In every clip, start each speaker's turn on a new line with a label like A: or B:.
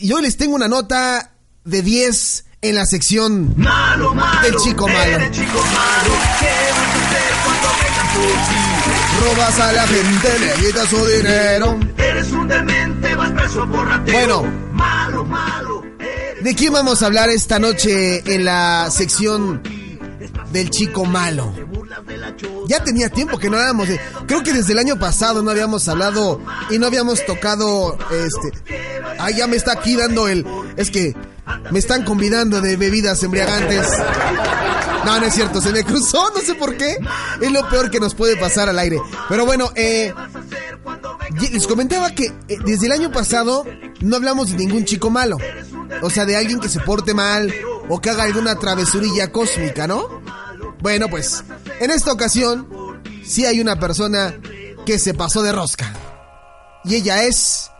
A: Y hoy les tengo una nota de 10 en la sección
B: Malo, malo,
A: del chico malo.
B: chico malo. ¿Qué vas a?
A: Robas a la gente, le quitas su dinero.
B: Eres un demente, vas preso por ratero.
A: Bueno.
B: Malo, malo,
A: ¿De quién vamos a hablar esta noche en la sección del chico malo? Ya tenía tiempo que no hablábamos de... Creo que desde el año pasado no habíamos hablado y no habíamos tocado este... Ah, ya me está aquí dando el... Es que me están convidando de bebidas embriagantes. No, no es cierto, se me cruzó, no sé por qué. Es lo peor que nos puede pasar al aire. Pero bueno, eh... Les comentaba que eh, desde el año pasado no hablamos de ningún chico malo. O sea, de alguien que se porte mal o que haga alguna travesurilla cósmica, ¿no? Bueno, pues, en esta ocasión, sí hay una persona que se pasó de rosca. Y ella es.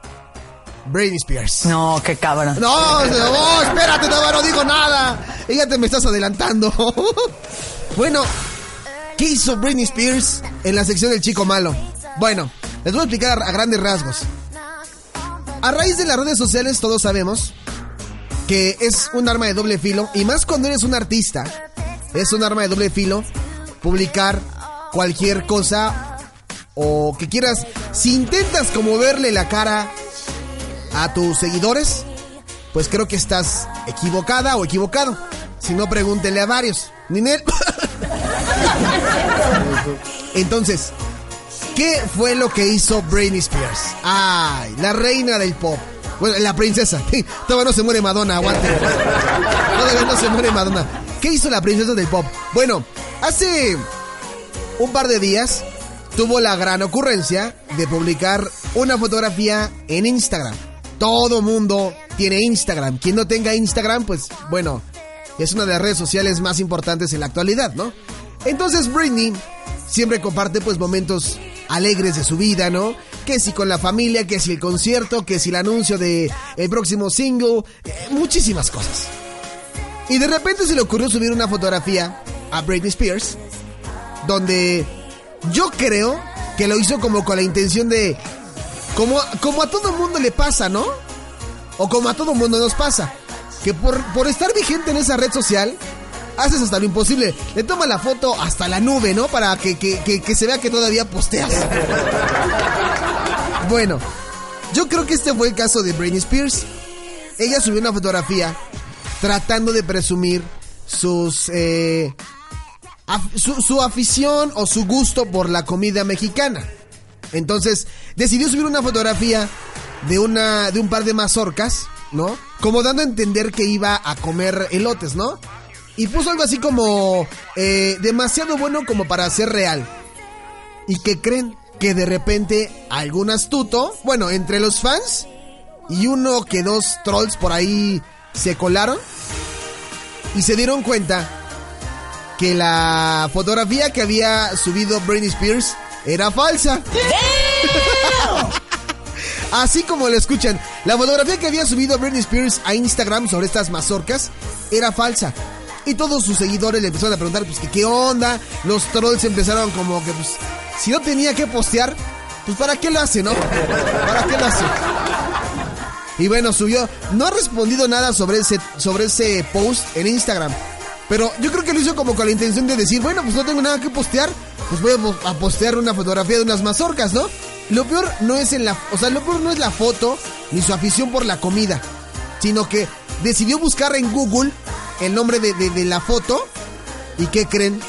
A: Britney Spears.
C: No, qué cabrón.
A: No, no, espérate, todavía no digo nada. Ella te me estás adelantando. bueno, ¿qué hizo Britney Spears en la sección del chico malo? Bueno, les voy a explicar a grandes rasgos. A raíz de las redes sociales todos sabemos que es un arma de doble filo y más cuando eres un artista, es un arma de doble filo publicar cualquier cosa o que quieras. Si intentas como verle la cara a tus seguidores, pues creo que estás equivocada o equivocado. Si no, pregúntele a varios. Ninel. Entonces, ¿qué fue lo que hizo Britney Spears? Ay, la reina del pop. Bueno, la princesa. Todavía no se muere Madonna, aguante. Todavía no se muere Madonna. ¿Qué hizo la princesa del pop? Bueno, hace un par de días tuvo la gran ocurrencia de publicar una fotografía en Instagram. Todo mundo tiene Instagram. Quien no tenga Instagram, pues bueno, es una de las redes sociales más importantes en la actualidad, ¿no? Entonces Britney siempre comparte pues momentos alegres de su vida, ¿no? Que si con la familia, que si el concierto, que si el anuncio de el próximo single, eh, muchísimas cosas. Y de repente se le ocurrió subir una fotografía a Britney Spears donde yo creo que lo hizo como con la intención de como, como a todo mundo le pasa, ¿no? O como a todo mundo nos pasa. Que por, por estar vigente en esa red social, haces hasta lo imposible. Le toma la foto hasta la nube, ¿no? Para que, que- que- que se vea que todavía posteas. bueno, yo creo que este fue el caso de Britney Spears. Ella subió una fotografía tratando de presumir sus... eh, su, su afición o su gusto por la comida mexicana. Entonces, decidió subir una fotografía de una de un par de mazorcas, ¿no? Como dando a entender que iba a comer elotes, ¿no? Y puso algo así como eh, demasiado bueno como para ser real. ¿Y qué creen? Que de repente algún astuto, bueno, entre los fans y uno que dos trolls por ahí se colaron y se dieron cuenta que la fotografía que había subido Britney Spears era falsa. Así como lo escuchan, la fotografía que había subido Britney Spears a Instagram sobre estas mazorcas era falsa. Y todos sus seguidores le empezaron a preguntar, pues, que qué onda. Los trolls empezaron como que, pues, si no tenía que postear, pues, ¿para qué lo hace, no? ¿Para qué lo hace? Y bueno, subió. No ha respondido nada sobre ese, sobre ese post en Instagram. Pero yo creo que lo hizo como con la intención de decir, bueno, pues no tengo nada que postear. Pues voy a po- a postear una fotografía de unas mazorcas, ¿no? Lo peor no es en la, o sea, lo peor no es la foto ni su afición por la comida, sino que decidió buscar en Google el nombre de, de- de la foto y ¿qué creen?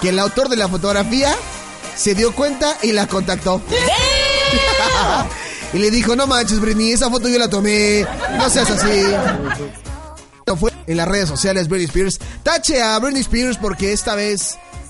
A: Que el autor de la fotografía se dio cuenta y la contactó. y le dijo, no manches, Britney, esa foto yo la tomé, no seas así. Fue en las redes sociales Britney Spears. Tache a Britney Spears porque esta vez